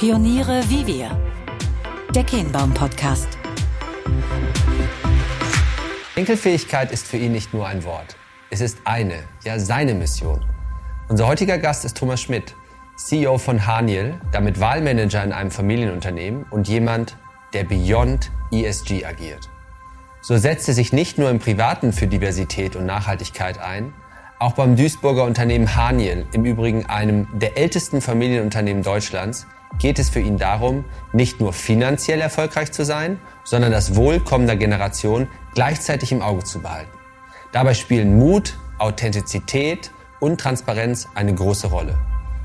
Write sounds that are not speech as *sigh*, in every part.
Pioniere wie wir. Der Kehnbaum Podcast. Enkelfähigkeit ist für ihn nicht nur ein Wort. Es ist eine, ja seine Mission. Unser heutiger Gast ist Thomas Schmidt, CEO von Haniel, damit Wahlmanager in einem Familienunternehmen und jemand, der beyond ESG agiert. So setzt er sich nicht nur im Privaten für Diversität und Nachhaltigkeit ein, auch beim Duisburger Unternehmen Haniel, im Übrigen einem der ältesten Familienunternehmen Deutschlands, geht es für ihn darum, nicht nur finanziell erfolgreich zu sein, sondern das Wohl kommender Generation gleichzeitig im Auge zu behalten. Dabei spielen Mut, Authentizität und Transparenz eine große Rolle.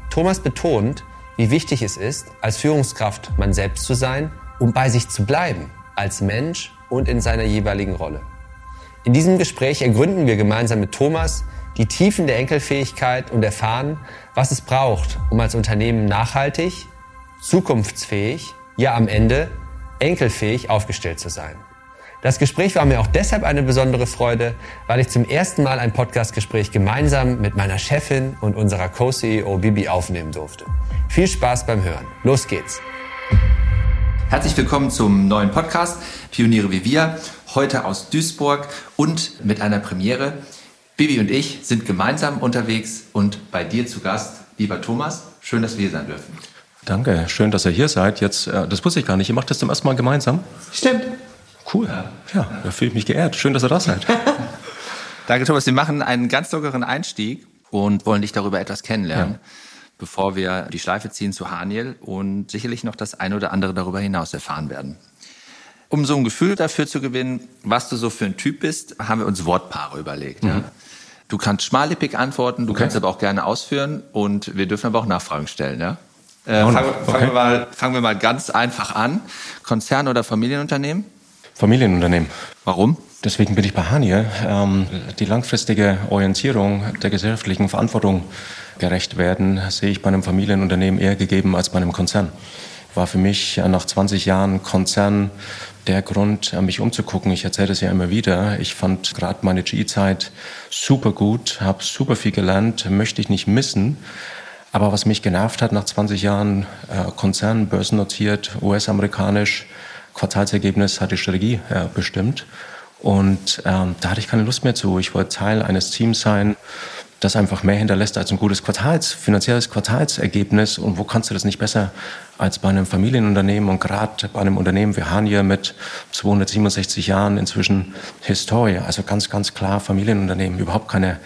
Thomas betont, wie wichtig es ist, als Führungskraft man selbst zu sein, um bei sich zu bleiben, als Mensch und in seiner jeweiligen Rolle. In diesem Gespräch ergründen wir gemeinsam mit Thomas die Tiefen der Enkelfähigkeit und erfahren, was es braucht, um als Unternehmen nachhaltig, zukunftsfähig, ja am Ende enkelfähig aufgestellt zu sein. Das Gespräch war mir auch deshalb eine besondere Freude, weil ich zum ersten Mal ein Podcastgespräch gemeinsam mit meiner Chefin und unserer Co-CEO Bibi aufnehmen durfte. Viel Spaß beim Hören. Los geht's. Herzlich willkommen zum neuen Podcast Pioniere wie wir, heute aus Duisburg und mit einer Premiere. Bibi und ich sind gemeinsam unterwegs und bei dir zu Gast, lieber Thomas. Schön, dass wir hier sein dürfen. Danke, schön, dass ihr hier seid. Jetzt, äh, das wusste ich gar nicht. Ihr macht das zum ersten Mal gemeinsam? Stimmt. Cool. Ja, da fühle ich mich geehrt. Schön, dass ihr da seid. *laughs* Danke, Thomas. Wir machen einen ganz lockeren Einstieg und wollen dich darüber etwas kennenlernen, ja. bevor wir die Schleife ziehen zu Haniel und sicherlich noch das eine oder andere darüber hinaus erfahren werden. Um so ein Gefühl dafür zu gewinnen, was du so für ein Typ bist, haben wir uns Wortpaare überlegt. Mhm. Ja. Du kannst schmallippig antworten, du okay. kannst aber auch gerne ausführen und wir dürfen aber auch Nachfragen stellen. Ja? Äh, fangen, okay. fangen, wir mal, fangen wir mal ganz einfach an. Konzern oder Familienunternehmen? Familienunternehmen. Warum? Deswegen bin ich bei Haniel. Ähm, die langfristige Orientierung der gesellschaftlichen Verantwortung gerecht werden, sehe ich bei einem Familienunternehmen eher gegeben als bei einem Konzern. War für mich nach 20 Jahren Konzern der Grund, mich umzugucken. Ich erzähle das ja immer wieder. Ich fand gerade meine GE-Zeit super gut, habe super viel gelernt, möchte ich nicht missen. Aber was mich genervt hat nach 20 Jahren äh, Konzern, börsennotiert, US-amerikanisch, Quartalsergebnis hat die Strategie äh, bestimmt. Und ähm, da hatte ich keine Lust mehr zu. Ich wollte Teil eines Teams sein, das einfach mehr hinterlässt als ein gutes Quartals, finanzielles Quartalsergebnis. Und wo kannst du das nicht besser als bei einem Familienunternehmen und gerade bei einem Unternehmen wie Hanier mit 267 Jahren inzwischen Historie. Also ganz, ganz klar Familienunternehmen, überhaupt keine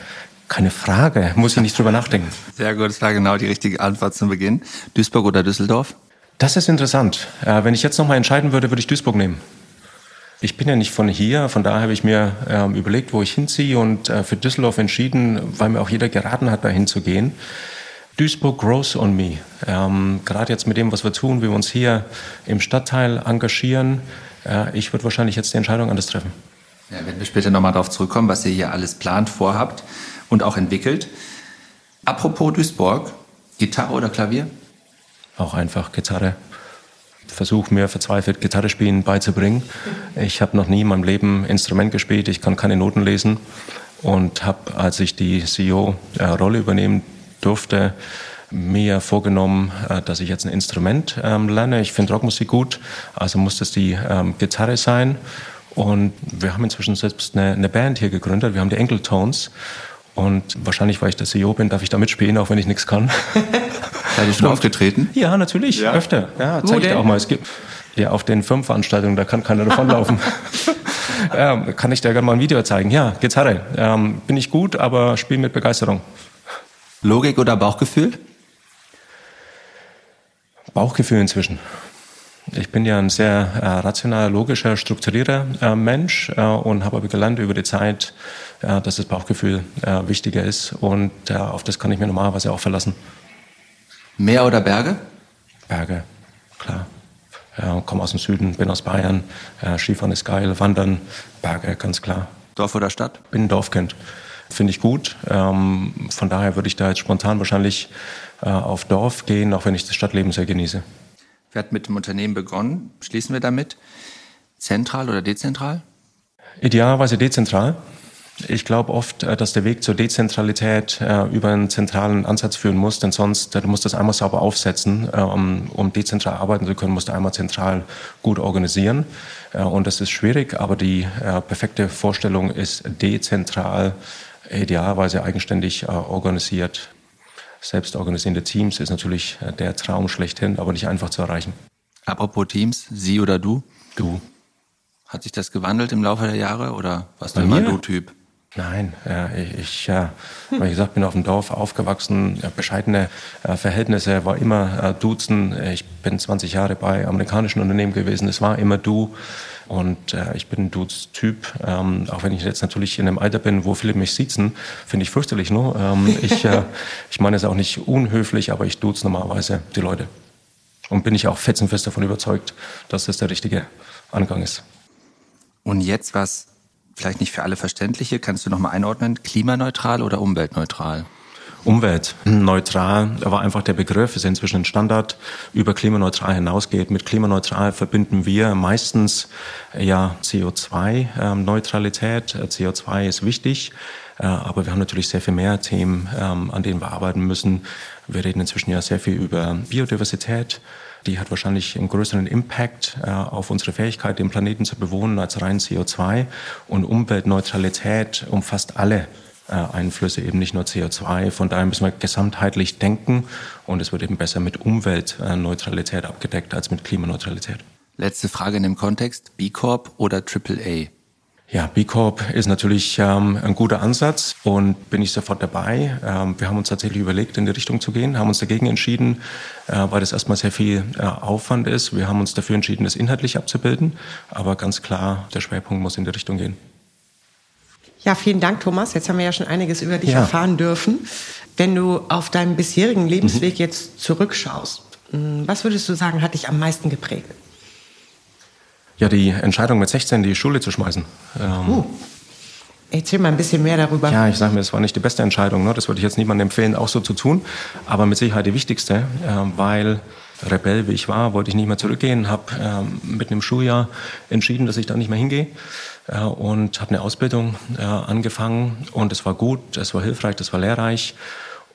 keine Frage, muss ich nicht drüber nachdenken. Sehr gut, das war genau die richtige Antwort zum Beginn. Duisburg oder Düsseldorf? Das ist interessant. Äh, wenn ich jetzt nochmal entscheiden würde, würde ich Duisburg nehmen. Ich bin ja nicht von hier, von daher habe ich mir ähm, überlegt, wo ich hinziehe und äh, für Düsseldorf entschieden, weil mir auch jeder geraten hat, dahin zu gehen. Duisburg grows on me. Ähm, Gerade jetzt mit dem, was wir tun, wie wir uns hier im Stadtteil engagieren, äh, ich würde wahrscheinlich jetzt die Entscheidung anders treffen. Ja, wenn wir später nochmal darauf zurückkommen, was ihr hier alles plant, vorhabt und auch entwickelt. Apropos Duisburg, Gitarre oder Klavier? Auch einfach Gitarre. Versuche mir verzweifelt Gitarre spielen beizubringen. Ich habe noch nie in meinem Leben Instrument gespielt, ich kann keine Noten lesen und habe, als ich die CEO-Rolle übernehmen durfte, mir vorgenommen, äh, dass ich jetzt ein Instrument ähm, lerne. Ich finde Rockmusik gut, also muss das die ähm, Gitarre sein. Und wir haben inzwischen selbst eine, eine Band hier gegründet. Wir haben die Enkeltones und wahrscheinlich, weil ich der CEO bin, darf ich da mitspielen, auch wenn ich nichts kann. *laughs* Seid ihr schon aufgetreten? Ja, natürlich, ja. öfter. Ja, zeige ich dir auch mal. Es gibt ja auf den Firmenveranstaltungen, da kann keiner davonlaufen. ähm, *laughs* kann ich dir gerne mal ein Video zeigen? Ja, Gitarre. Ähm, bin ich gut, aber spiele mit Begeisterung. Logik oder Bauchgefühl? Bauchgefühl inzwischen. Ich bin ja ein sehr äh, rationaler, logischer, strukturierter äh, Mensch äh, und habe aber gelernt über die Zeit, äh, dass das Bauchgefühl äh, wichtiger ist und äh, auf das kann ich mir normalerweise auch verlassen. Meer oder Berge? Berge, klar. Ja, komme aus dem Süden, bin aus Bayern. Skifahren ist geil, Wandern, Berge, ganz klar. Dorf oder Stadt? Bin ein Dorfkind. Finde ich gut. Ähm, von daher würde ich da jetzt spontan wahrscheinlich auf Dorf gehen, auch wenn ich das Stadtleben sehr genieße. Wir hatten mit dem Unternehmen begonnen. Schließen wir damit. Zentral oder dezentral? Idealerweise dezentral. Ich glaube oft, äh, dass der Weg zur Dezentralität äh, über einen zentralen Ansatz führen muss, denn sonst, äh, du musst das einmal sauber aufsetzen. Äh, um, um dezentral arbeiten zu können, musst du einmal zentral gut organisieren. Äh, und das ist schwierig, aber die äh, perfekte Vorstellung ist dezentral, idealerweise eigenständig organisiert. Selbst organisierende Teams ist natürlich der Traum schlechthin, aber nicht einfach zu erreichen. Apropos Teams, Sie oder du? Du. Hat sich das gewandelt im Laufe der Jahre oder warst du immer Du-Typ? Nein, äh, ich, ja, wie gesagt, bin auf dem Dorf aufgewachsen, bescheidene äh, Verhältnisse, war immer äh, Duzen. Ich bin 20 Jahre bei amerikanischen Unternehmen gewesen, es war immer Du. Und äh, ich bin ein Dudes-Typ, ähm, auch wenn ich jetzt natürlich in einem Alter bin, wo viele mich sitzen, finde ich fürchterlich. Ne? Ähm, *laughs* ich, äh, ich meine es auch nicht unhöflich, aber ich duze normalerweise die Leute. Und bin ich auch fetzenfest davon überzeugt, dass das der richtige Angang ist. Und jetzt was vielleicht nicht für alle verständliche, kannst du nochmal einordnen, klimaneutral oder umweltneutral? Umweltneutral war einfach der Begriff, ist inzwischen ein Standard, über klimaneutral hinausgeht. Mit klimaneutral verbinden wir meistens ja CO2-Neutralität. CO2 ist wichtig, äh, aber wir haben natürlich sehr viel mehr Themen, ähm, an denen wir arbeiten müssen. Wir reden inzwischen ja sehr viel über Biodiversität. Die hat wahrscheinlich einen größeren Impact äh, auf unsere Fähigkeit, den Planeten zu bewohnen, als rein CO2. Und Umweltneutralität umfasst alle äh, Einflüsse, eben nicht nur CO2. Von daher müssen wir gesamtheitlich denken und es wird eben besser mit Umweltneutralität abgedeckt als mit Klimaneutralität. Letzte Frage in dem Kontext, B Corp oder AAA? Ja, B Corp ist natürlich ähm, ein guter Ansatz und bin ich sofort dabei. Ähm, wir haben uns tatsächlich überlegt, in die Richtung zu gehen, haben uns dagegen entschieden, äh, weil das erstmal sehr viel äh, Aufwand ist. Wir haben uns dafür entschieden, das inhaltlich abzubilden, aber ganz klar, der Schwerpunkt muss in die Richtung gehen. Ja, vielen Dank, Thomas. Jetzt haben wir ja schon einiges über dich ja. erfahren dürfen. Wenn du auf deinen bisherigen Lebensweg mhm. jetzt zurückschaust, hm, was würdest du sagen, hat dich am meisten geprägt? Ja, die Entscheidung mit 16 die Schule zu schmeißen. Ähm, uh. Erzähl mal ein bisschen mehr darüber. Ja, ich sage mir, es war nicht die beste Entscheidung. Ne? Das würde ich jetzt niemandem empfehlen, auch so zu tun. Aber mit Sicherheit die wichtigste, äh, weil Rebell wie ich war, wollte ich nicht mehr zurückgehen, habe ähm, mitten im Schuljahr entschieden, dass ich da nicht mehr hingehe und habe eine Ausbildung angefangen und es war gut, es war hilfreich, es war lehrreich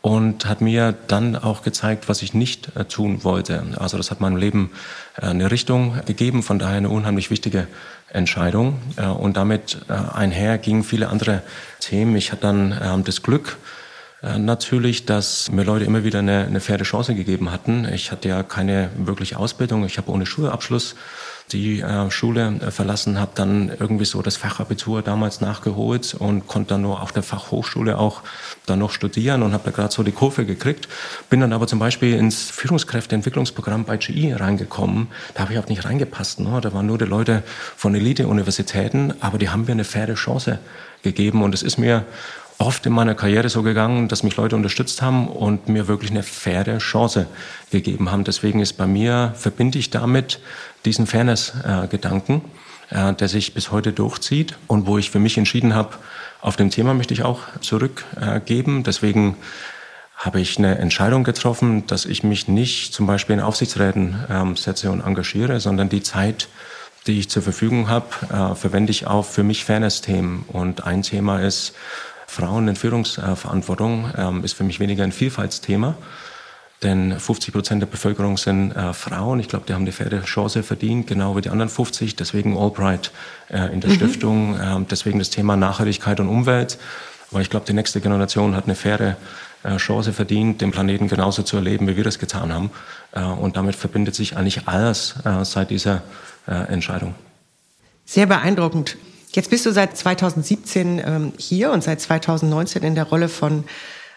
und hat mir dann auch gezeigt, was ich nicht äh, tun wollte. Also das hat meinem Leben äh, eine Richtung gegeben, von daher eine unheimlich wichtige Entscheidung. Äh, und damit einher gingen viele andere Themen. Ich hatte dann das Glück, Natürlich, dass mir Leute immer wieder eine, eine faire Chance gegeben hatten. Ich hatte ja keine wirkliche Ausbildung. Ich habe ohne Schulabschluss die äh, Schule äh, verlassen, habe dann irgendwie so das Fachabitur damals nachgeholt und konnte dann nur auf der Fachhochschule auch dann noch studieren und habe da gerade so die Kurve gekriegt. Bin dann aber zum Beispiel ins Führungskräfteentwicklungsprogramm bei GE reingekommen. Da habe ich auch nicht reingepasst. Ne? Da waren nur die Leute von Elite-Universitäten, aber die haben mir eine faire Chance gegeben und es ist mir oft in meiner Karriere so gegangen, dass mich Leute unterstützt haben und mir wirklich eine faire Chance gegeben haben. Deswegen ist bei mir, verbinde ich damit diesen Fairness-Gedanken, äh, der sich bis heute durchzieht und wo ich für mich entschieden habe, auf dem Thema möchte ich auch zurückgeben. Deswegen habe ich eine Entscheidung getroffen, dass ich mich nicht zum Beispiel in Aufsichtsräten ähm, setze und engagiere, sondern die Zeit, die ich zur Verfügung habe, äh, verwende ich auch für mich Fairness-Themen. Und ein Thema ist Frauen in Führungsverantwortung, ähm, ist für mich weniger ein Vielfaltsthema, denn 50 Prozent der Bevölkerung sind äh, Frauen. Ich glaube, die haben eine faire Chance verdient, genau wie die anderen 50. Deswegen Albright äh, in der mhm. Stiftung. Äh, deswegen das Thema Nachhaltigkeit und Umwelt. Weil ich glaube, die nächste Generation hat eine faire äh, Chance verdient, den Planeten genauso zu erleben, wie wir das getan haben. Äh, und damit verbindet sich eigentlich alles äh, seit dieser Entscheidung. Sehr beeindruckend. Jetzt bist du seit 2017 ähm, hier und seit 2019 in der Rolle von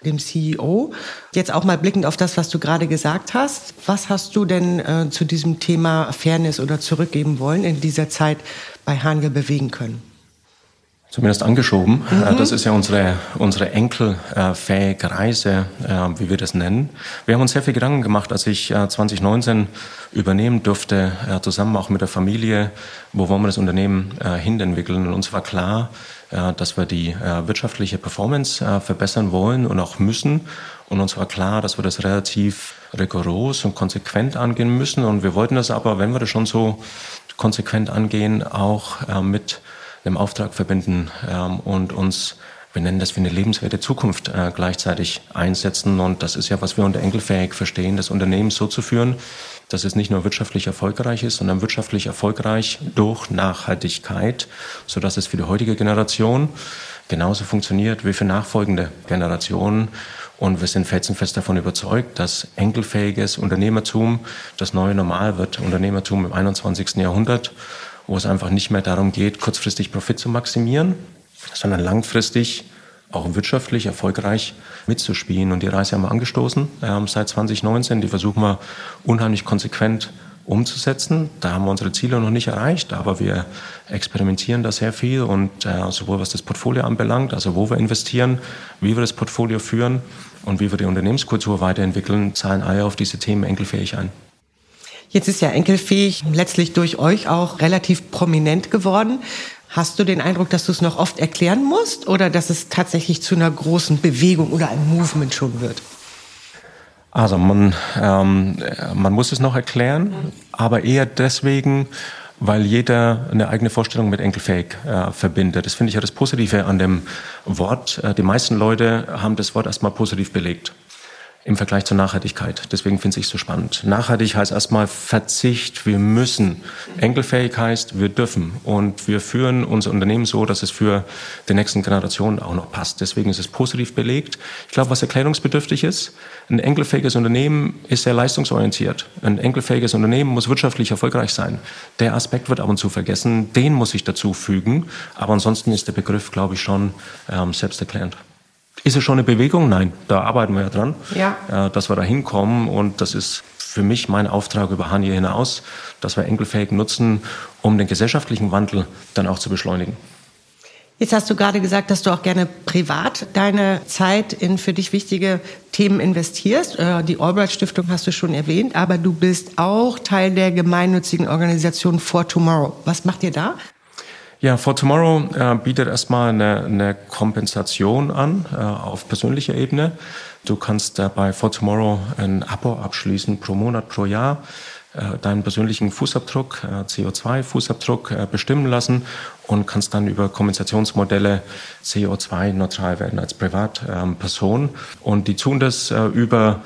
dem CEO. Jetzt auch mal blickend auf das, was du gerade gesagt hast. Was hast du denn äh, zu diesem Thema Fairness oder zurückgeben wollen in dieser Zeit bei Haniel bewegen können? Zumindest angeschoben. Mhm. Das ist ja unsere, unsere enkelfähige Reise, äh, wie wir das nennen. Wir haben uns sehr viel Gedanken gemacht, als ich 2019 äh, übernehmen durfte, zusammen auch mit der Familie, wo wollen wir das Unternehmen hinentwickeln. Und uns war klar, dass wir die wirtschaftliche Performance verbessern wollen und auch müssen. Und uns war klar, dass wir das relativ rigoros und konsequent angehen müssen. Und wir wollten das aber, wenn wir das schon so konsequent angehen, auch mit einem Auftrag verbinden ähm, und uns wir nennen das für eine lebenswerte Zukunft äh, gleichzeitig einsetzen. Und das ist ja, was wir unter enkelfähig verstehen, das Unternehmen so zu führen, dass es nicht nur wirtschaftlich erfolgreich ist, sondern wirtschaftlich erfolgreich durch Nachhaltigkeit, sodass es für die heutige Generation genauso funktioniert wie für nachfolgende Generationen. Und wir sind felsenfest davon überzeugt, dass enkelfähiges Unternehmertum das neue Normal wird. Unternehmertum im 21. Jahrhundert, wo es einfach nicht mehr darum geht, kurzfristig Profit zu maximieren, sondern langfristig auch wirtschaftlich erfolgreich mitzuspielen. Und die Reise haben wir angestoßen ähm, seit 2019. Die versuchen wir unheimlich konsequent umzusetzen. Da haben wir unsere Ziele noch nicht erreicht, aber wir experimentieren da sehr viel und äh, sowohl was das Portfolio anbelangt, also wo wir investieren, wie wir das Portfolio führen und wie wir die Unternehmenskultur weiterentwickeln, zahlen alle auf diese Themen enkelfähig ein. Jetzt ist ja enkelfähig letztlich durch euch auch relativ prominent geworden. Hast du den Eindruck, dass du es noch oft erklären musst oder dass es tatsächlich zu einer großen Bewegung oder einem Movement schon wird? Also man, ähm, man muss es noch erklären, aber eher deswegen, weil jeder eine eigene Vorstellung mit enkelfähig äh, verbindet. Das finde ich ja das Positive an dem Wort. Äh, die meisten Leute haben das Wort erstmal positiv belegt im Vergleich zur Nachhaltigkeit. Deswegen finde ich es so spannend. Nachhaltig heißt erstmal Verzicht. Wir müssen. Enkelfähig heißt, wir dürfen. Und wir führen unser Unternehmen so, dass es für die nächsten Generationen auch noch passt. Deswegen ist es positiv belegt. Ich glaube, was erklärungsbedürftig ist, ein enkelfähiges Unternehmen ist sehr leistungsorientiert. Ein enkelfähiges Unternehmen muss wirtschaftlich erfolgreich sein. Der Aspekt wird ab und zu vergessen. Den muss ich dazu fügen. Aber ansonsten ist der Begriff, glaube ich, schon ähm, selbsterklärend. Ist es schon eine Bewegung? Nein, da arbeiten wir ja dran, ja. Äh, dass wir da hinkommen. Und das ist für mich mein Auftrag über Hanje hinaus, dass wir enkelfähig nutzen, um den gesellschaftlichen Wandel dann auch zu beschleunigen. Jetzt hast du gerade gesagt, dass du auch gerne privat deine Zeit in für dich wichtige Themen investierst. Äh, die Albright Stiftung hast du schon erwähnt, aber du bist auch Teil der gemeinnützigen Organisation For Tomorrow. Was macht ihr da? Ja, For Tomorrow äh, bietet erstmal eine, eine Kompensation an äh, auf persönlicher Ebene. Du kannst äh, bei For Tomorrow ein Abo abschließen pro Monat, pro Jahr äh, deinen persönlichen Fußabdruck, äh, CO2-Fußabdruck äh, bestimmen lassen und kannst dann über Kompensationsmodelle CO2-neutral werden als Privatperson. Und die tun das über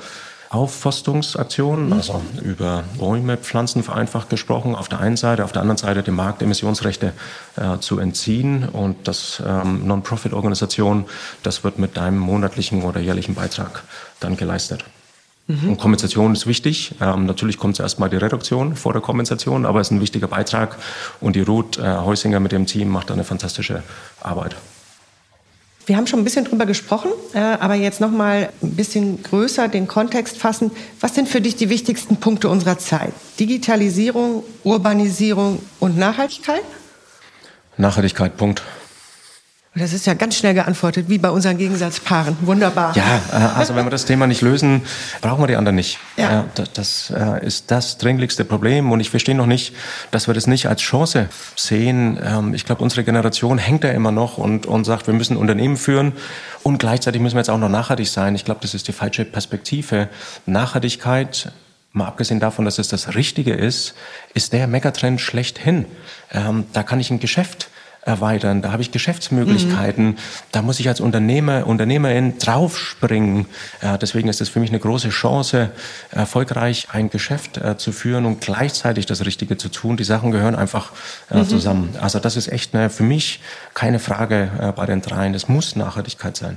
Aufforstungsaktionen, mhm. also über Bäume, Pflanzen vereinfacht gesprochen, auf der einen Seite, auf der anderen Seite dem Markt Emissionsrechte äh, zu entziehen. Und das ähm, Non-Profit-Organisation, das wird mit deinem monatlichen oder jährlichen Beitrag dann geleistet. Mhm. Und Kompensation ist wichtig. Ähm, natürlich kommt zuerst mal die Reduktion vor der Kompensation, aber es ist ein wichtiger Beitrag. Und die Ruth äh, Heusinger mit dem Team macht da eine fantastische Arbeit. Wir haben schon ein bisschen drüber gesprochen, äh, aber jetzt noch mal ein bisschen größer den Kontext fassen. Was sind für dich die wichtigsten Punkte unserer Zeit? Digitalisierung, Urbanisierung und Nachhaltigkeit? Nachhaltigkeit, Punkt. Das ist ja ganz schnell geantwortet, wie bei unseren Gegensatzpaaren. Wunderbar. Ja, äh, also wenn wir das Thema nicht lösen, brauchen wir die anderen nicht. Ja. Das äh, ist das dringlichste Problem und ich verstehe noch nicht, dass wir das nicht als Chance sehen. Ähm, ich glaube, unsere Generation hängt da immer noch und, und sagt, wir müssen Unternehmen führen und gleichzeitig müssen wir jetzt auch noch nachhaltig sein. Ich glaube, das ist die falsche Perspektive. Nachhaltigkeit mal abgesehen davon, dass es das Richtige ist, ist der Megatrend schlechthin. Ähm, da kann ich ein Geschäft erweitern, da habe ich Geschäftsmöglichkeiten, mhm. da muss ich als Unternehmer, Unternehmerin draufspringen. Äh, deswegen ist es für mich eine große Chance, erfolgreich ein Geschäft äh, zu führen und gleichzeitig das Richtige zu tun. Die Sachen gehören einfach äh, mhm. zusammen. Also das ist echt eine, für mich keine Frage äh, bei den dreien. Es muss Nachhaltigkeit sein.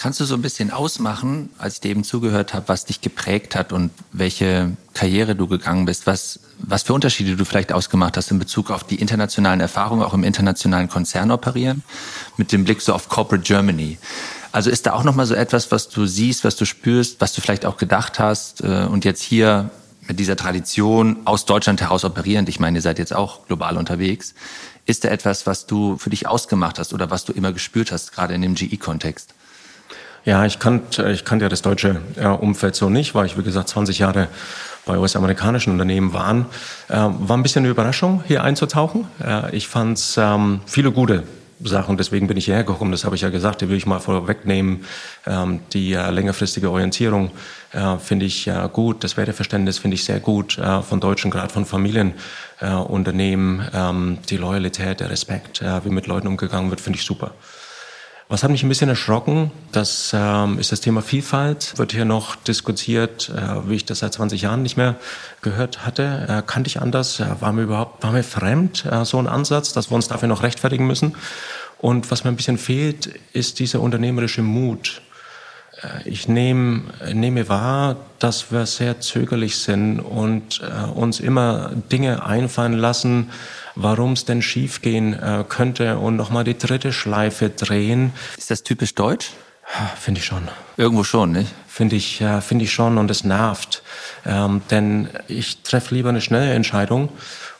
Kannst du so ein bisschen ausmachen, als ich dir eben zugehört habe, was dich geprägt hat und welche Karriere du gegangen bist, was, was für Unterschiede du vielleicht ausgemacht hast in Bezug auf die internationalen Erfahrungen, auch im internationalen Konzern operieren, mit dem Blick so auf Corporate Germany. Also ist da auch nochmal so etwas, was du siehst, was du spürst, was du vielleicht auch gedacht hast äh, und jetzt hier mit dieser Tradition aus Deutschland heraus operierend, ich meine, ihr seid jetzt auch global unterwegs, ist da etwas, was du für dich ausgemacht hast oder was du immer gespürt hast, gerade in dem GE-Kontext? Ja, ich kannte ich kannte ja das deutsche äh, Umfeld so nicht, weil ich, wie gesagt, 20 Jahre bei US-amerikanischen Unternehmen waren. Äh, war ein bisschen eine Überraschung, hier einzutauchen. Äh, ich fand es ähm, viele gute Sachen. Deswegen bin ich hierher gekommen. Das habe ich ja gesagt. Die will ich mal vorwegnehmen. Ähm, die äh, längerfristige Orientierung finde ich gut. Das Werteverständnis finde ich sehr gut von Deutschen, gerade von Familienunternehmen. Ähm, die Loyalität, der Respekt, wie mit Leuten umgegangen wird, finde ich super. Was hat mich ein bisschen erschrocken, das ähm, ist das Thema Vielfalt. Wird hier noch diskutiert, äh, wie ich das seit 20 Jahren nicht mehr gehört hatte. Äh, kannte ich anders, äh, war mir überhaupt, war mir fremd, äh, so ein Ansatz, dass wir uns dafür noch rechtfertigen müssen. Und was mir ein bisschen fehlt, ist dieser unternehmerische Mut. Äh, ich nehme, nehme wahr, dass wir sehr zögerlich sind und äh, uns immer Dinge einfallen lassen, warum es denn schiefgehen äh, könnte und nochmal die dritte Schleife drehen. Ist das typisch deutsch? Finde ich schon. Irgendwo schon, nicht? Finde ich, ja, finde ich schon und es nervt. Ähm, denn ich treffe lieber eine schnelle Entscheidung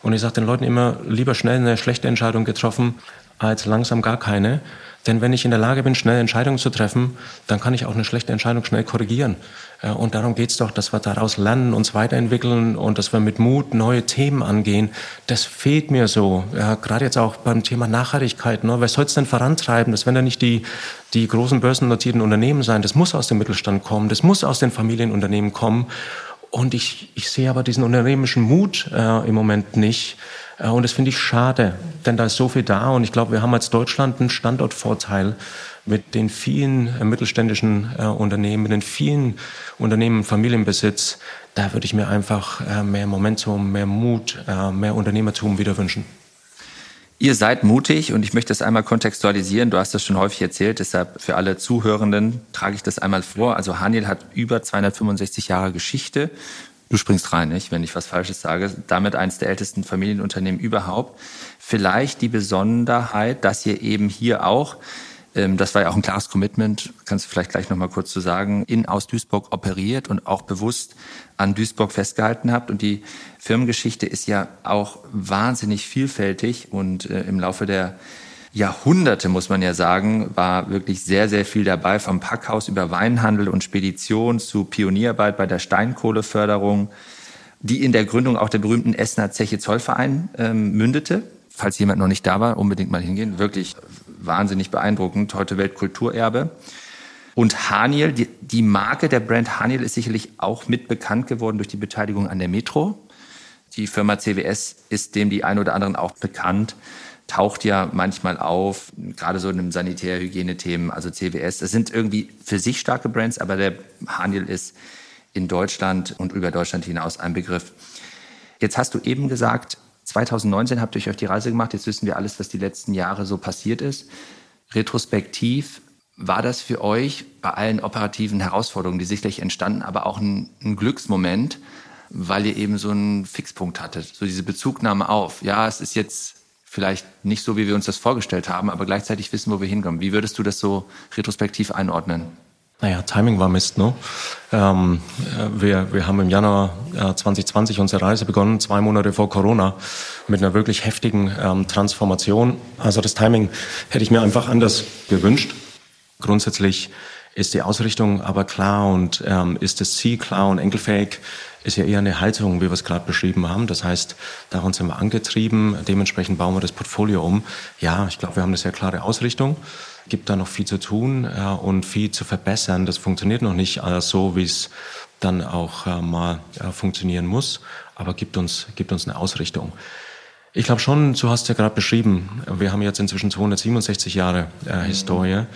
und ich sage den Leuten immer, lieber schnell eine schlechte Entscheidung getroffen, als langsam gar keine. Denn wenn ich in der Lage bin, schnell Entscheidungen zu treffen, dann kann ich auch eine schlechte Entscheidung schnell korrigieren. Äh, und darum geht es doch, dass wir daraus lernen, uns weiterentwickeln und dass wir mit Mut neue Themen angehen. Das fehlt mir so. Ja, Gerade jetzt auch beim Thema Nachhaltigkeit. Ne? Wer soll es denn vorantreiben? Das werden ja nicht die, die großen börsennotierten Unternehmen sein. Das muss aus dem Mittelstand kommen. Das muss aus den Familienunternehmen kommen. Und ich, ich sehe aber diesen unternehmerischen Mut äh, im Moment nicht. Äh, und das finde ich schade, denn da ist so viel da und ich glaube, wir haben als Deutschland einen Standortvorteil mit den vielen äh, mittelständischen äh, Unternehmen, mit den vielen Unternehmen Familienbesitz. Da würde ich mir einfach äh, mehr Momentum, mehr Mut, äh, mehr Unternehmertum wieder wünschen. Ihr seid mutig und ich möchte das einmal kontextualisieren. Du hast das schon häufig erzählt, deshalb für alle Zuhörenden trage ich das einmal vor. Also Haniel hat über 265 Jahre Geschichte. Du springst rein, nicht, wenn ich was Falsches sage. Damit eines der ältesten Familienunternehmen überhaupt. Vielleicht die Besonderheit, dass ihr eben hier auch, das war ja auch ein klares Commitment, kannst du vielleicht gleich nochmal kurz zu sagen, in aus Duisburg operiert und auch bewusst an Duisburg festgehalten habt. Und die Firmengeschichte ist ja auch wahnsinnig vielfältig und äh, im Laufe der Jahrhunderte, muss man ja sagen, war wirklich sehr, sehr viel dabei, vom Packhaus über Weinhandel und Spedition zu Pionierarbeit bei der Steinkohleförderung, die in der Gründung auch der berühmten Essener Zeche Zollverein ähm, mündete. Falls jemand noch nicht da war, unbedingt mal hingehen. Wirklich wahnsinnig beeindruckend. Heute Weltkulturerbe. Und Haniel, die, die Marke der Brand Haniel ist sicherlich auch mit bekannt geworden durch die Beteiligung an der Metro. Die Firma CWS ist dem die ein oder anderen auch bekannt taucht ja manchmal auf, gerade so in einem Sanitär-Hygienethemen, also CWS. Das sind irgendwie für sich starke Brands, aber der Haniel ist in Deutschland und über Deutschland hinaus ein Begriff. Jetzt hast du eben gesagt, 2019 habt ihr euch auf die Reise gemacht. Jetzt wissen wir alles, was die letzten Jahre so passiert ist. Retrospektiv, war das für euch bei allen operativen Herausforderungen, die sicherlich entstanden, aber auch ein, ein Glücksmoment, weil ihr eben so einen Fixpunkt hattet, so diese Bezugnahme auf. Ja, es ist jetzt vielleicht nicht so, wie wir uns das vorgestellt haben, aber gleichzeitig wissen, wo wir hinkommen. Wie würdest du das so retrospektiv einordnen? Naja, Timing war Mist, ne? Ähm, äh, wir, wir haben im Januar äh, 2020 unsere Reise begonnen, zwei Monate vor Corona, mit einer wirklich heftigen ähm, Transformation. Also das Timing hätte ich mir einfach anders gewünscht. Grundsätzlich ist die Ausrichtung aber klar und ähm, ist das Ziel klar und enkelfähig ist ja eher eine Haltung, wie wir es gerade beschrieben haben. Das heißt, daran sind wir angetrieben, dementsprechend bauen wir das Portfolio um. Ja, ich glaube, wir haben eine sehr klare Ausrichtung. Gibt da noch viel zu tun äh, und viel zu verbessern. Das funktioniert noch nicht äh, so, wie es dann auch äh, mal äh, funktionieren muss, aber gibt uns, gibt uns eine Ausrichtung. Ich glaube schon, du hast ja gerade beschrieben, wir haben jetzt inzwischen 267 Jahre äh, Historie. Mhm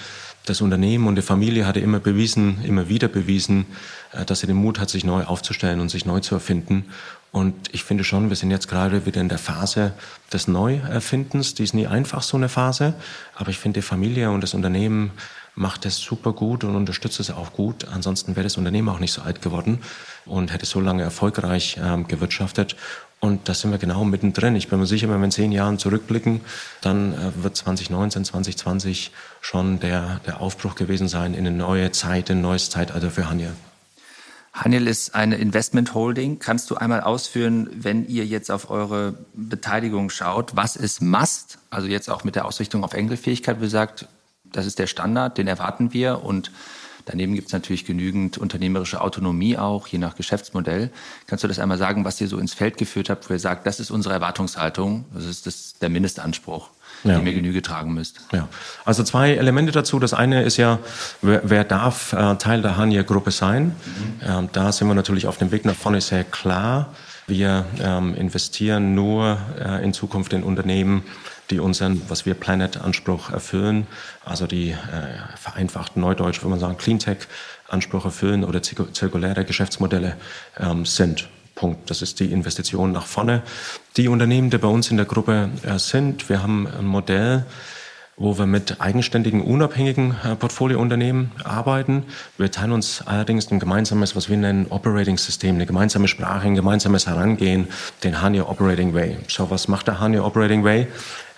das Unternehmen und die Familie hatte immer bewiesen, immer wieder bewiesen, äh, dass sie den Mut hat, sich neu aufzustellen und sich neu zu erfinden. Und ich finde schon, wir sind jetzt gerade wieder in der Phase des Neuerfindens. Die ist nie einfach, so eine Phase. Aber ich finde, die Familie und das Unternehmen macht es super gut und unterstützt es auch gut. Ansonsten wäre das Unternehmen auch nicht so alt geworden und hätte so lange erfolgreich ähm, gewirtschaftet. Und da sind wir genau mittendrin. Ich bin mir sicher, wenn wir in zehn Jahren zurückblicken, dann äh, wird 2019, 2020 schon der, der Aufbruch gewesen sein in eine neue Zeit, ein neues Zeitalter für Haniel. Haniel ist eine Investment Holding. Kannst du einmal ausführen, wenn ihr jetzt auf eure Beteiligung schaut, was ist Must? Also jetzt auch mit der Ausrichtung auf Enkelfähigkeit, wie gesagt, das ist der Standard, den erwarten wir und Daneben gibt es natürlich genügend unternehmerische Autonomie auch, je nach Geschäftsmodell. Kannst du das einmal sagen, was ihr so ins Feld geführt habt, wo ihr sagt, das ist unsere Erwartungshaltung, das ist das, der Mindestanspruch? Ja. dem ihr Genüge tragen müsst. Ja, also zwei Elemente dazu. Das eine ist ja, wer, wer darf äh, Teil der Hanier-Gruppe sein? Mhm. Ähm, da sind wir natürlich auf dem Weg nach vorne sehr klar. Wir ähm, investieren nur äh, in Zukunft in Unternehmen, die unseren, was wir Planet-Anspruch erfüllen, also die äh, vereinfachten Neudeutsch, würde man sagen, Cleantech-Anspruch erfüllen oder zirkuläre Geschäftsmodelle ähm, sind. Punkt. Das ist die Investition nach vorne. Die Unternehmen, die bei uns in der Gruppe äh, sind, wir haben ein Modell, wo wir mit eigenständigen, unabhängigen äh, Portfoliounternehmen arbeiten. Wir teilen uns allerdings ein gemeinsames, was wir nennen, Operating System, eine gemeinsame Sprache, ein gemeinsames Herangehen, den Hania Operating Way. So, was macht der Hania Operating Way?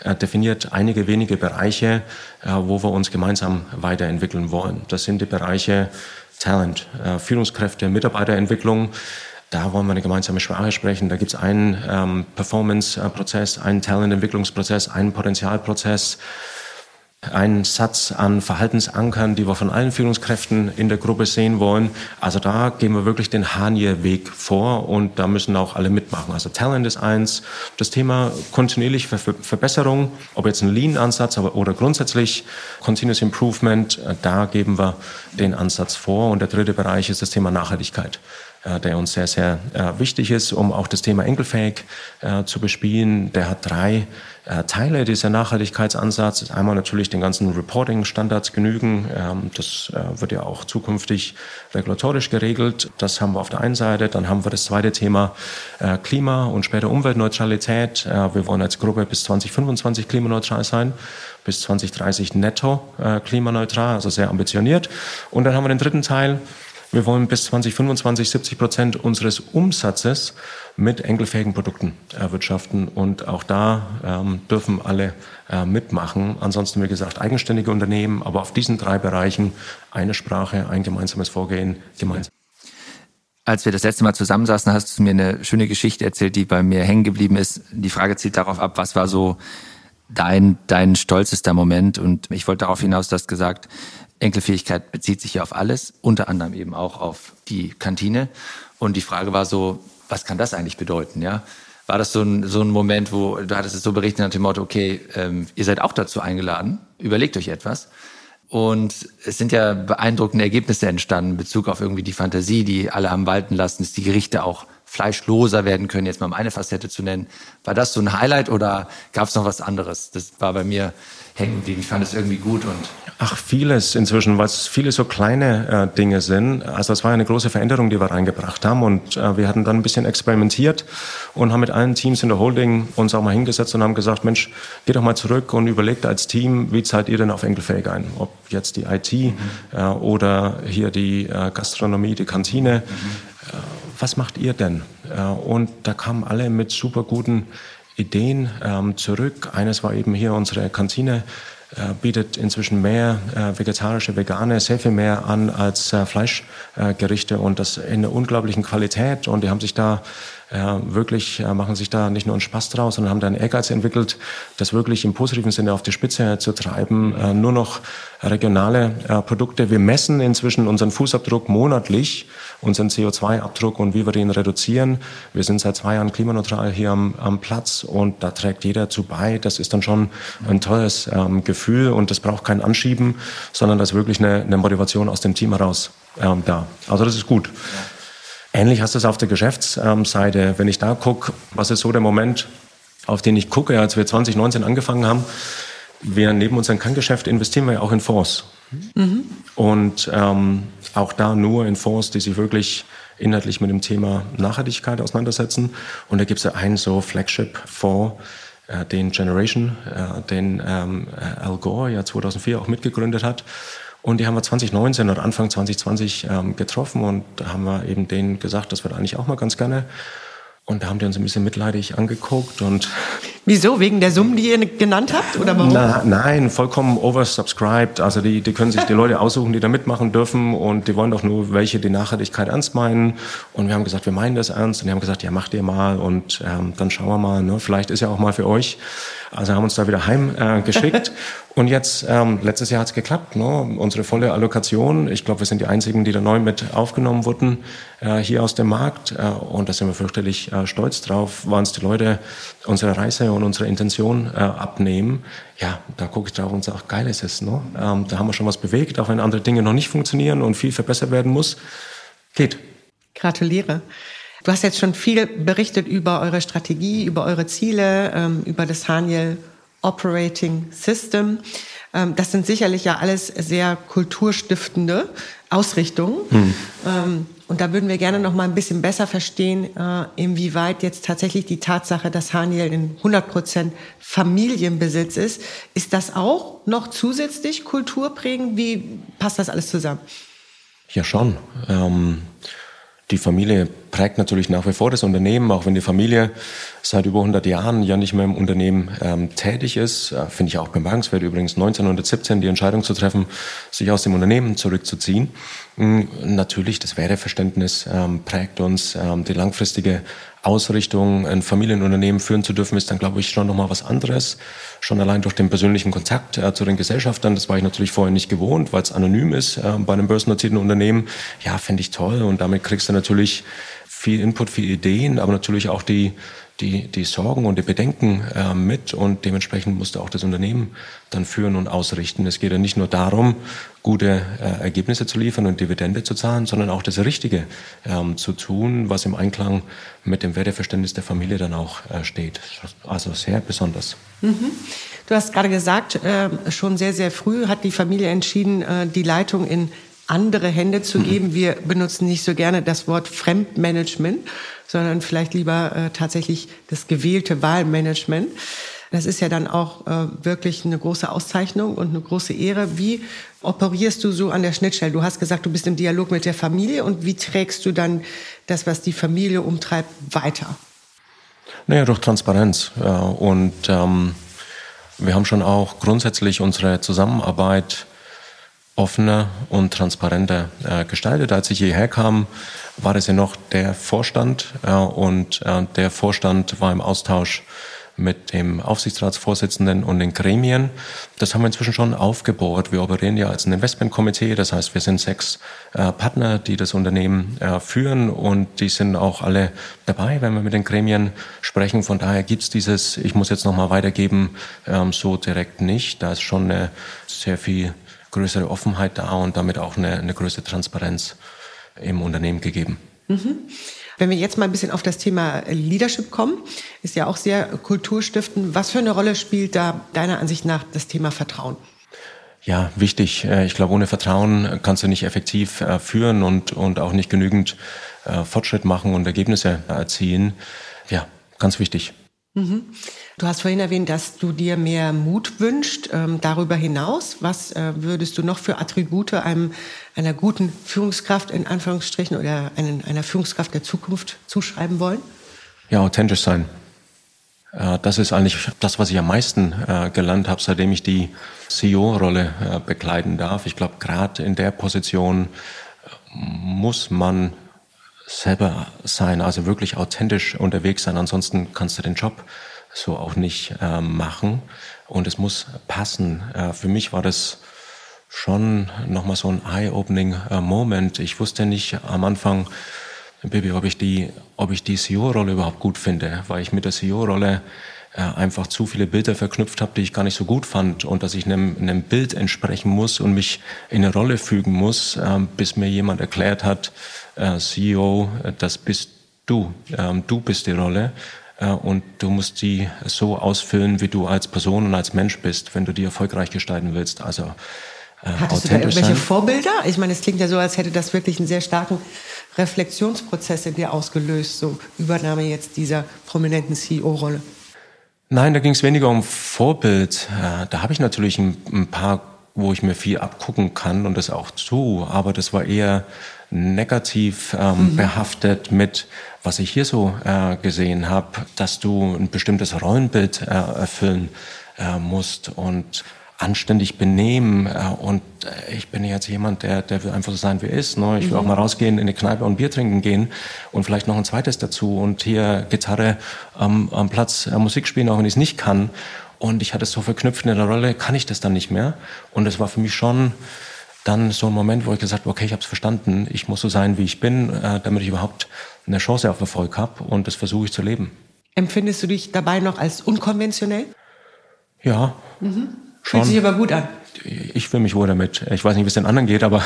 Er definiert einige wenige Bereiche, äh, wo wir uns gemeinsam weiterentwickeln wollen. Das sind die Bereiche Talent, Führungskräfte, Mitarbeiterentwicklung, da wollen wir eine gemeinsame Sprache sprechen. Da gibt es einen ähm, Performance-Prozess, einen Talent-Entwicklungsprozess, einen Potenzialprozess, einen Satz an Verhaltensankern, die wir von allen Führungskräften in der Gruppe sehen wollen. Also da gehen wir wirklich den Hanier-Weg vor und da müssen auch alle mitmachen. Also Talent ist eins, das Thema kontinuierliche Ver Verbesserung, ob jetzt ein Lean-Ansatz oder grundsätzlich Continuous Improvement, äh, da geben wir den Ansatz vor. Und der dritte Bereich ist das Thema Nachhaltigkeit. Äh, der uns sehr, sehr äh, wichtig ist, um auch das Thema enkelfähig äh, zu bespielen. Der hat drei Teile, dieser Nachhaltigkeitsansatz. Einmal natürlich den ganzen Reporting-Standards genügen. Ähm, das wird ja auch zukünftig regulatorisch geregelt. Das haben wir auf der einen Seite. Dann haben wir das zweite Thema Klima und später Umweltneutralität. Wir wollen als Gruppe bis 2025 klimaneutral sein bis 2030 netto klimaneutral, also sehr ambitioniert. Und dann haben wir den dritten Teil, wir wollen bis 2025 70 Prozent unseres Umsatzes mit enkelfähigen Produkten erwirtschaften. Und auch da ähm, dürfen alle äh, mitmachen. Ansonsten, wie gesagt, eigenständige Unternehmen, aber auf diesen drei Bereichen eine Sprache, ein gemeinsames Vorgehen, gemeinsam. Als wir das letzte Mal zusammensaßen, hast du mir eine schöne Geschichte erzählt, die bei mir hängen geblieben ist. Die Frage zielt darauf ab, was war so dein, dein stolzester Moment? Und ich wollte darauf hinaus, dass gesagt, Enkelfähigkeit bezieht sich ja auf alles, unter anderem eben auch auf die Kantine. Und die Frage war so, was kann das eigentlich bedeuten? Ja, war das so ein, so ein Moment, wo du hattest es so berichtet nach dem Motto, okay, ähm, ihr seid auch dazu eingeladen, überlegt euch etwas. Und es sind ja beeindruckende Ergebnisse entstanden in Bezug auf irgendwie die Fantasie, die alle haben walten lassen, dass die Gerichte auch fleischloser werden können, jetzt mal um eine Facette zu nennen. War das so ein Highlight oder gab es noch was anderes? Das war bei mir hängen geblieben. Ich fand es irgendwie gut und Ach, vieles inzwischen, weil es viele so kleine äh, Dinge sind. Also es war eine große Veränderung, die wir reingebracht haben und äh, wir hatten dann ein bisschen experimentiert und haben mit allen Teams in der Holding uns auch mal hingesetzt und haben gesagt, Mensch, geht doch mal zurück und überlegt als Team, wie zahlt ihr denn auf Enkelfähig ein? Ob jetzt die IT mhm. äh, oder hier die äh, Gastronomie, die Kantine. Mhm. was macht ihr denn? Äh, und da kamen alle mit super guten Ideen ähm, zurück. Eines war eben hier unsere Kantine äh, bietet inzwischen mehr äh, vegetarische, vegane, sehr viel mehr an als äh, Fleischgerichte und das in einer unglaublichen Qualität. Und die haben sich da wirklich, machen sich da nicht nur einen Spaß draus, sondern haben da einen Ehrgeiz entwickelt, das wirklich im positiven Sinne auf die Spitze zu treiben. nur noch regionale Produkte. Wir messen inzwischen unseren Fußabdruck monatlich unseren CO2-Abdruck und wie wir den reduzieren. Wir sind seit zwei Jahren klimaneutral hier am, am Platz und da trägt jeder zu bei. Das ist dann schon ein tolles ähm, Gefühl und das braucht kein Anschieben, sondern das ist wirklich eine, eine Motivation aus dem Team heraus ähm, da. Also das ist gut. Ähnlich hast du es auf der Geschäftsseite. Wenn ich da gucke, was ist so der Moment, auf den ich gucke, als wir 2019 angefangen haben, wir neben unserem Kerngeschäft investieren wir ja auch in Fonds. Mhm. Und ähm, auch da nur in Fonds, die sich wirklich inhaltlich mit dem Thema Nachhaltigkeit auseinandersetzen. Und da gibt es ja einen so Flagship-Fonds, äh, den Generation, äh, den ähm, Al Gore ja 2004 auch mitgegründet hat. Und die haben wir 2019 oder Anfang 2020 ähm, getroffen und da haben wir eben denen gesagt, das wird eigentlich auch mal ganz gerne. Und da haben die uns ein bisschen mitleidig angeguckt und. *laughs* Wieso? Wegen der Summen, die ihr genannt habt? Oder warum? Na, nein, vollkommen oversubscribed. Also die, die können sich die Leute aussuchen, die da mitmachen dürfen und die wollen doch nur welche, die Nachhaltigkeit ernst meinen. Und wir haben gesagt, wir meinen das ernst. Und die haben gesagt, ja, macht ihr mal und ähm, dann schauen wir mal. Ne? Vielleicht ist ja auch mal für euch. Also haben uns da wieder heimgeschickt. Äh, *laughs* und jetzt, ähm, letztes Jahr hat es geklappt. Ne? Unsere volle Allokation. Ich glaube, wir sind die Einzigen, die da neu mit aufgenommen wurden, äh, hier aus dem Markt. Äh, und da sind wir fürchterlich äh, stolz drauf, waren es die Leute unsere Reise und unsere Intention äh, abnehmen. Ja, da gucke ich drauf und sage, geil ist es. Ne? Ähm, da haben wir schon was bewegt, auch wenn andere Dinge noch nicht funktionieren und viel verbessert werden muss. Geht. Gratuliere. Du hast jetzt schon viel berichtet über eure Strategie, über eure Ziele, ähm, über das Haniel Operating System. Ähm, das sind sicherlich ja alles sehr kulturstiftende Ausrichtungen. Hm. Ähm, und da würden wir gerne noch mal ein bisschen besser verstehen, äh, inwieweit jetzt tatsächlich die Tatsache, dass Haniel in 100 Prozent Familienbesitz ist, ist das auch noch zusätzlich kulturprägend? Wie passt das alles zusammen? Ja, schon. Ähm, die Familie prägt natürlich nach wie vor das Unternehmen, auch wenn die Familie seit über 100 Jahren ja nicht mehr im Unternehmen ähm, tätig ist. Äh, Finde ich auch bemerkenswert übrigens 1917 die Entscheidung zu treffen, sich aus dem Unternehmen zurückzuziehen. Mhm, natürlich, das Werteverständnis ähm, prägt uns. Ähm, die langfristige Ausrichtung, ein Familienunternehmen führen zu dürfen, ist dann, glaube ich, schon nochmal was anderes. Schon allein durch den persönlichen Kontakt äh, zu den Gesellschaftern, das war ich natürlich vorher nicht gewohnt, weil es anonym ist äh, bei einem börsennotierten Unternehmen. Ja, finde ich toll und damit kriegst du natürlich viel Input, viel Ideen, aber natürlich auch die die, die Sorgen und die Bedenken äh, mit und dementsprechend musste auch das Unternehmen dann führen und ausrichten. Es geht ja nicht nur darum, gute äh, Ergebnisse zu liefern und Dividende zu zahlen, sondern auch das Richtige ähm, zu tun, was im Einklang mit dem Werteverständnis der Familie dann auch äh, steht. Also sehr besonders. Mhm. Du hast gerade gesagt, äh, schon sehr, sehr früh hat die Familie entschieden, äh, die Leitung in andere Hände zu mhm. geben. Wir benutzen nicht so gerne das Wort Fremdmanagement, sondern vielleicht lieber äh, tatsächlich das gewählte Wahlmanagement. Das ist ja dann auch äh, wirklich eine große Auszeichnung und eine große Ehre. Wie operierst du so an der Schnittstelle? Du hast gesagt, du bist im Dialog mit der Familie und wie trägst du dann das, was die Familie umtreibt, weiter? Naja, durch Transparenz. Ja, und ähm, wir haben schon auch grundsätzlich unsere Zusammenarbeit offener und transparenter äh, gestaltet. Als ich hierher kam, war das ja noch der Vorstand äh, und äh, der Vorstand war im Austausch mit dem Aufsichtsratsvorsitzenden und den Gremien. Das haben wir inzwischen schon aufgebohrt. Wir operieren ja als ein Investmentkomitee, das heißt, wir sind sechs äh, Partner, die das Unternehmen äh, führen und die sind auch alle dabei, wenn wir mit den Gremien sprechen. Von daher gibt's dieses, ich muss jetzt nochmal weitergeben, ähm, so direkt nicht. Da ist schon eine sehr viel größere Offenheit da und damit auch eine, eine größere Transparenz im Unternehmen gegeben. Mhm. Wenn wir jetzt mal ein bisschen auf das Thema Leadership kommen, ist ja auch sehr kulturstiftend. Was für eine Rolle spielt da deiner Ansicht nach das Thema Vertrauen? Ja, wichtig. Äh, ich glaube, ohne Vertrauen kannst du nicht effektiv äh, führen und, und auch nicht genügend äh, Fortschritt machen und Ergebnisse erzielen. Ja, ganz wichtig. Mhm. Du hast vorhin erwähnt, dass du dir mehr Mut wünschst. Ähm, darüber hinaus, was äh, würdest du noch für Attribute einem, einer guten Führungskraft in Anführungsstrichen oder einen, einer Führungskraft der Zukunft zuschreiben wollen? Ja, authentisch sein. Äh, das ist eigentlich das, was ich am meisten äh, gelernt habe, seitdem ich die CEO-Rolle äh, bekleiden darf. Ich glaube, gerade in der Position muss man selber sein, also wirklich authentisch unterwegs sein. Ansonsten kannst du den Job so auch nicht äh, machen. Und es muss passen. Äh, für mich war das schon nochmal so ein eye-opening äh, Moment. Ich wusste nicht am Anfang, Baby, ob ich die, ob ich die CEO-Rolle überhaupt gut finde, weil ich mit der CEO-Rolle einfach zu viele Bilder verknüpft habe, die ich gar nicht so gut fand und dass ich einem, einem Bild entsprechen muss und mich in eine Rolle fügen muss, äh, bis mir jemand erklärt hat, äh, CEO, das bist du, ähm, du bist die Rolle äh, und du musst die so ausfüllen, wie du als Person und als Mensch bist, wenn du die erfolgreich gestalten willst. Also äh, Hattest du da irgendwelche sein. Vorbilder? Ich meine, es klingt ja so, als hätte das wirklich einen sehr starken Reflexionsprozess in dir ausgelöst, so Übernahme jetzt dieser prominenten CEO-Rolle. Nein, da ging es weniger um Vorbild. Äh, da habe ich natürlich ein, ein, paar, wo ich mir viel abgucken kann und das auch zu, aber das war eher negativ ähm, mhm. behaftet mit, was ich hier so äh, gesehen habe, dass du ein bestimmtes Rollenbild äh, erfüllen äh, musst und anständig benehmen. Äh, und äh, ich bin jetzt jemand, der, der will einfach so sein, wie er ist. Ne? Ich will mhm. auch mal rausgehen, in eine Kneipe und Bier trinken gehen und vielleicht noch ein zweites dazu und hier Gitarre am, am Platz äh, Musik spielen, auch wenn ich es nicht kann. Und ich hatte es so verknüpft in der Rolle, kann ich das dann nicht mehr? Und es war für mich schon dann so ein Moment, wo ich gesagt habe, okay, ich habe es verstanden, ich muss so sein, wie ich bin, äh, damit ich überhaupt eine Chance auf Erfolg habe und das versuche ich zu leben. Empfindest du dich dabei noch als unkonventionell? Ja. Mhm. Fühlt sich aber gut an. Ich fühle mich wohl damit. Ich weiß nicht, wie es den anderen geht, aber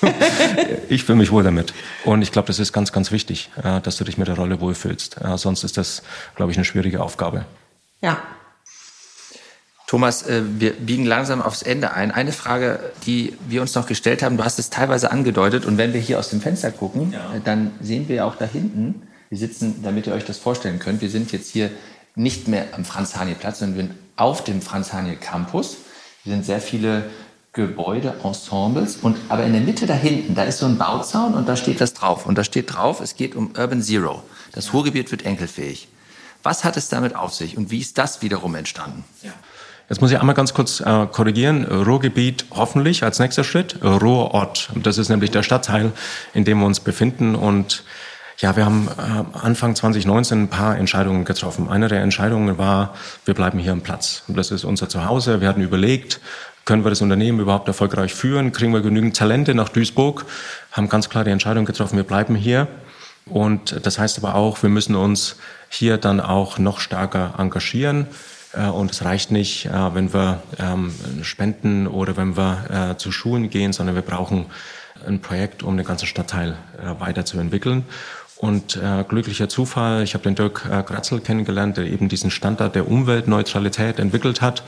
*laughs* ich fühle mich wohl damit. Und ich glaube, das ist ganz, ganz wichtig, äh, dass du dich mit der Rolle wohlfühlst. Äh, sonst ist das, glaube ich, eine schwierige Aufgabe. Ja, Thomas, äh, wir biegen langsam aufs Ende ein. Eine Frage, die wir uns noch gestellt haben, du hast es teilweise angedeutet und wenn wir hier aus dem Fenster gucken, ja. Dann sehen wir auch da hinten, wir sitzen, damit ihr euch das vorstellen könnt, wir sind jetzt hier nicht mehr am Franz-Haniel-Platz, sondern wir sind auf dem Franz-Haniel-Campus. Hier sind sehr viele Gebäude, Ensembles und aber in der Mitte da hinten, da ist so ein Bauzaun und da steht das drauf. Und da steht drauf, es geht um Urban Zero. Das Ruhrgebiet wird enkelfähig. Was hat es damit auf sich und wie ist das wiederum entstanden? Ja. Jetzt muss ich einmal ganz kurz äh, korrigieren. Ruhrgebiet hoffentlich als nächster Schritt. Ruhrort. Das ist nämlich der Stadtteil, in dem wir uns befinden. Und ja, wir haben äh, Anfang 2019 ein paar Entscheidungen getroffen. Eine der Entscheidungen war, wir bleiben hier am Platz. Das ist unser Zuhause. Wir hatten überlegt, können wir das Unternehmen überhaupt erfolgreich führen? Kriegen wir genügend Talente nach Duisburg? Haben ganz klar die Entscheidung getroffen, wir bleiben hier. Und das heißt aber auch, wir müssen uns hier dann auch noch stärker engagieren. Äh, und es reicht nicht, äh, wenn wir ähm, spenden oder wenn wir äh, zu Schulen gehen, sondern wir brauchen ein Projekt, um den ganzen Stadtteil weiterzuentwickeln. Und äh, glücklicher Zufall, ich habe den Dirk äh, Gratzel kennengelernt, der eben diesen Standard der Umweltneutralität entwickelt hat.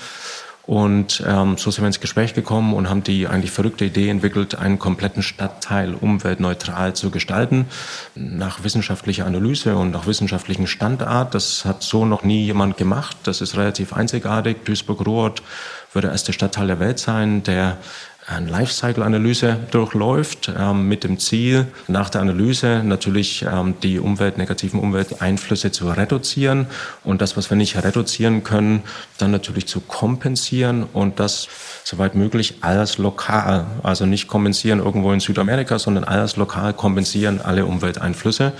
Und ähm, so sind wir ins Gespräch gekommen und haben die eigentlich verrückte Idee entwickelt, einen kompletten Stadtteil umweltneutral zu gestalten. Nach wissenschaftlicher Analyse und nach wissenschaftlichen Standart. Das hat so noch nie jemand gemacht. Das ist relativ einzigartig. Duisburg-Ruhrort wird der erste Stadtteil der Welt sein, der eine Lifecycle-Analyse durchläuft, ähm, mit dem Ziel, nach der Analyse natürlich ähm, die Umwelt, negativen Umwelteinflüsse zu reduzieren und das, was wir nicht reduzieren können, dann natürlich zu kompensieren und das soweit möglich alles lokal, also nicht kompensieren irgendwo in Südamerika, sondern alles lokal kompensieren alle Umwelteinflüsse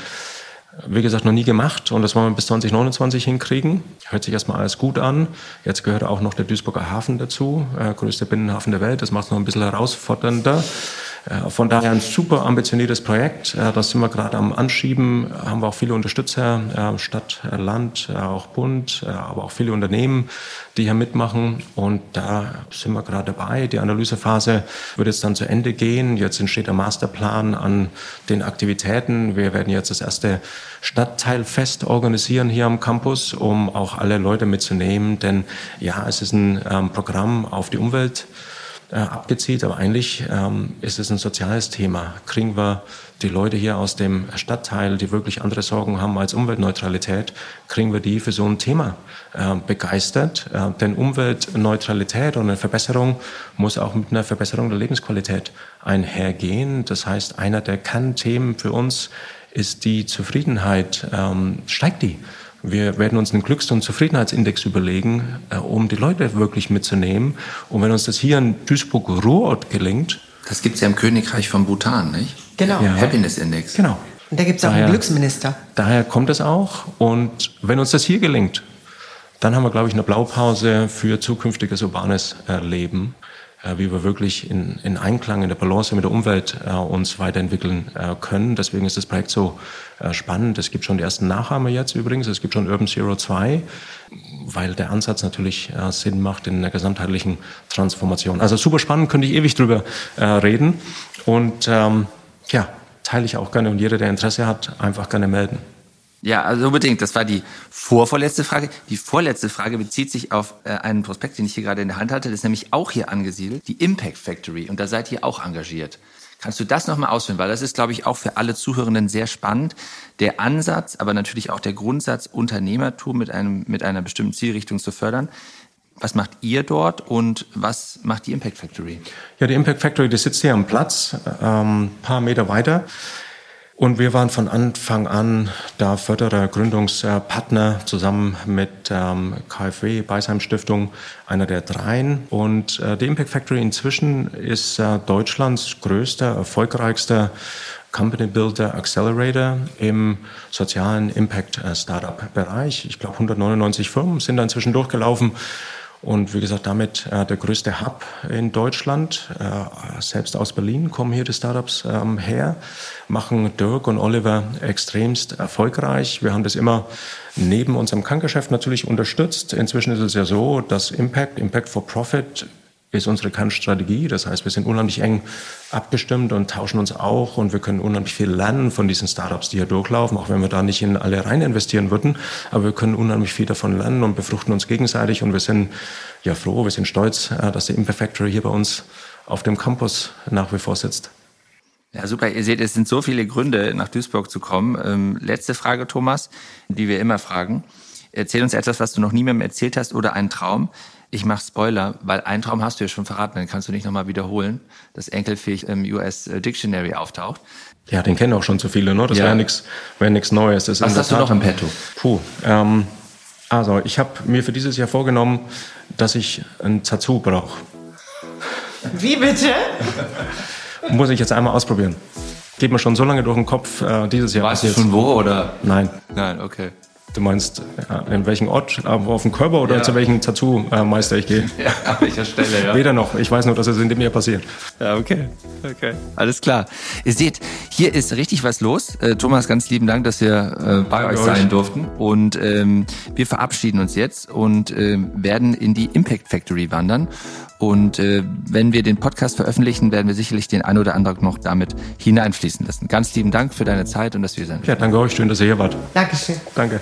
wie gesagt, noch nie gemacht und das wollen wir bis 2029 hinkriegen. Hört sich erstmal alles gut an. Jetzt gehört auch noch der Duisburger Hafen dazu, äh, größter Binnenhafen der Welt. Das macht es noch ein bisschen herausfordernder. Äh, von daher ein super ambitioniertes Projekt. Äh, das sind wir gerade am Anschieben. Haben wir auch viele Unterstützer, äh, Stadt, Land, auch Bund, aber auch viele Unternehmen, die hier mitmachen. Und da sind wir gerade dabei. Die Analysephase wird jetzt dann zu Ende gehen. Jetzt entsteht der Masterplan an den Aktivitäten. Wir werden jetzt das erste Stadtteilfest organisieren hier am Campus, um auch alle Leute mitzunehmen. Denn ja, es ist ein ähm, Programm auf die Umwelt äh, abgezielt, aber eigentlich ähm, ist es ein soziales Thema. Kriegen wir die Leute hier aus dem Stadtteil, die wirklich andere Sorgen haben als Umweltneutralität, kriegen wir die für so ein Thema äh, begeistert? Äh, denn Umweltneutralität und eine Verbesserung muss auch mit einer Verbesserung der Lebensqualität einhergehen. Das heißt, einer der Kernthemen für uns ist die Zufriedenheit. Ähm, steigt die? Wir werden uns einen Glücks- und Zufriedenheitsindex überlegen, äh, um die Leute wirklich mitzunehmen. Und wenn uns das hier in Duisburg-Ruhrort gelingt. Das gibt es ja im Königreich von Bhutan, nicht? Genau. Ja. Happiness Index. Genau. Und da gibt es auch daher, einen Glücksminister. Daher kommt es auch. Und wenn uns das hier gelingt, dann haben wir, glaube ich, eine Blaupause für zukünftiges urbanes äh, Leben. Äh, wie wir wirklich in, in Einklang, in der Balance mit der Umwelt äh, uns weiterentwickeln äh, können. Deswegen ist das Projekt so äh, spannend. Es gibt schon die ersten Nachahmer jetzt übrigens. Es gibt schon Urban Zero 2, weil der Ansatz natürlich äh, Sinn macht in einer gesamtheitlichen Transformation. Also super spannend, könnte ich ewig drüber äh, reden. Und ähm, ja, teile ich auch gerne und jeder, der Interesse hat, einfach gerne melden. Ja, also unbedingt. Das war die vorvorletzte Frage. Die vorletzte Frage bezieht sich auf äh, einen Prospekt, den ich hier gerade in der Hand hatte. Das ist nämlich auch hier angesiedelt, die Impact Factory. Und da seid ihr auch engagiert. Kannst du das nochmal ausführen? Weil das ist, glaube ich, auch für alle Zuhörenden sehr spannend. Der Ansatz, aber natürlich auch der Grundsatz, Unternehmertum mit, einem, mit einer bestimmten Zielrichtung zu fördern. Was macht ihr dort und was macht die Impact Factory? Ja, die Impact Factory, die sitzt hier am Platz, ähm, paar Meter weiter. Und wir waren von Anfang an da Förderer, Gründungspartner zusammen mit ähm, KfW, Beisheim Stiftung, einer der dreien. Und äh, die Impact Factory inzwischen ist äh, Deutschlands größter, erfolgreichster Company Builder Accelerator im sozialen Impact äh, Startup Bereich. Ich glaube, 199 Firmen sind da inzwischen durchgelaufen. Und wie gesagt, damit äh, der größte Hub in Deutschland. Äh, selbst aus Berlin kommen hier die Startups ähm, her, machen Dirk und Oliver extremst erfolgreich. Wir haben das immer neben unserem Kerngeschäft natürlich unterstützt. Inzwischen ist es ja so, dass Impact, Impact for Profit ist unsere Kernstrategie. Das heißt, wir sind unheimlich eng abgestimmt und tauschen uns auch und wir können unheimlich viel lernen von diesen Startups, die hier durchlaufen, auch wenn wir da nicht in alle rein investieren würden. Aber wir können unheimlich viel davon lernen und befruchten uns gegenseitig und wir sind ja froh, wir sind stolz, äh, dass die Impact Factory hier bei uns auf dem Campus nach wie vor sitzt. Ja, super. Ihr seht, es sind so viele Gründe, nach Duisburg zu kommen. Ähm, letzte Frage, Thomas, die wir immer fragen. Erzähl uns etwas, was du noch niemandem erzählt hast oder einen Traum, ich mache Spoiler, weil einen Traum hast du ja schon verraten, dann kannst du nicht nochmal wiederholen, dass Enkelfähig im US Dictionary auftaucht. Ja, den kennen auch schon so viele, ne? Das ja. wäre nichts wär nix Neues. Das Was hast du noch im Petto? Puh, ähm, also ich habe mir für dieses Jahr vorgenommen, dass ich ein Tattoo brauche. Wie bitte? Muss ich jetzt einmal ausprobieren. Geht mir schon so lange durch den Kopf äh, dieses Jahr. Weißt du schon wo oder? Nein. Nein, okay. Du meinst, in welchem Ort, auf dem Körper oder ja. zu welchem Tattoo-Meister ich gehe? Ja, an welcher Stelle, ja. Weder noch. Ich weiß nur, dass es in dem Jahr passiert. Ja, okay. Okay. Alles klar. Ihr seht, hier ist richtig was los. Äh, Thomas, ganz lieben Dank, dass wir äh, bei euch sein durften. Und ähm, wir verabschieden uns jetzt und äh, werden in die Impact Factory wandern. Und äh, wenn wir den Podcast veröffentlichen, werden wir sicherlich den ein oder anderen noch damit hineinfließen lassen. Ganz lieben Dank für deine Zeit und dass wir sind. Ja, danke euch. Schön, dass ihr hier wart. Dankeschön. Danke.